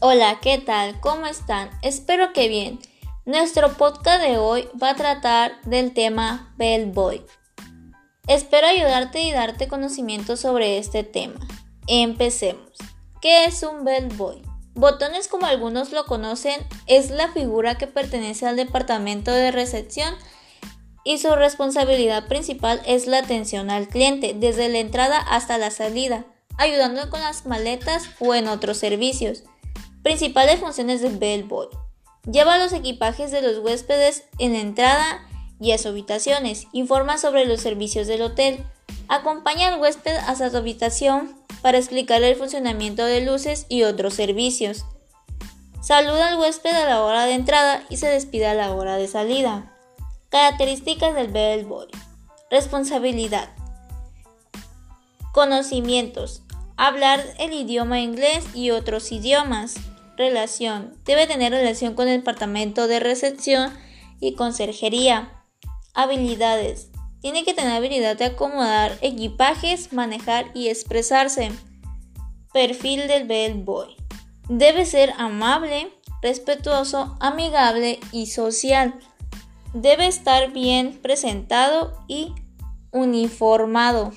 Hola, ¿qué tal? ¿Cómo están? Espero que bien. Nuestro podcast de hoy va a tratar del tema Bellboy. Espero ayudarte y darte conocimiento sobre este tema. Empecemos. ¿Qué es un Bellboy? Botones como algunos lo conocen es la figura que pertenece al departamento de recepción y su responsabilidad principal es la atención al cliente desde la entrada hasta la salida, ayudando con las maletas o en otros servicios. Principales funciones del bellboy. Lleva los equipajes de los huéspedes en la entrada y a sus habitaciones. Informa sobre los servicios del hotel. Acompaña al huésped hasta su habitación para explicarle el funcionamiento de luces y otros servicios. Saluda al huésped a la hora de entrada y se despide a la hora de salida. Características del bellboy. Responsabilidad. Conocimientos. Hablar el idioma inglés y otros idiomas. Relación. Debe tener relación con el departamento de recepción y conserjería. Habilidades. Tiene que tener habilidad de acomodar equipajes, manejar y expresarse. Perfil del bellboy. Debe ser amable, respetuoso, amigable y social. Debe estar bien presentado y uniformado.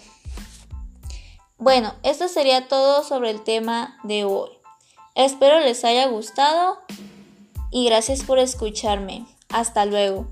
Bueno, esto sería todo sobre el tema de hoy. Espero les haya gustado y gracias por escucharme. Hasta luego.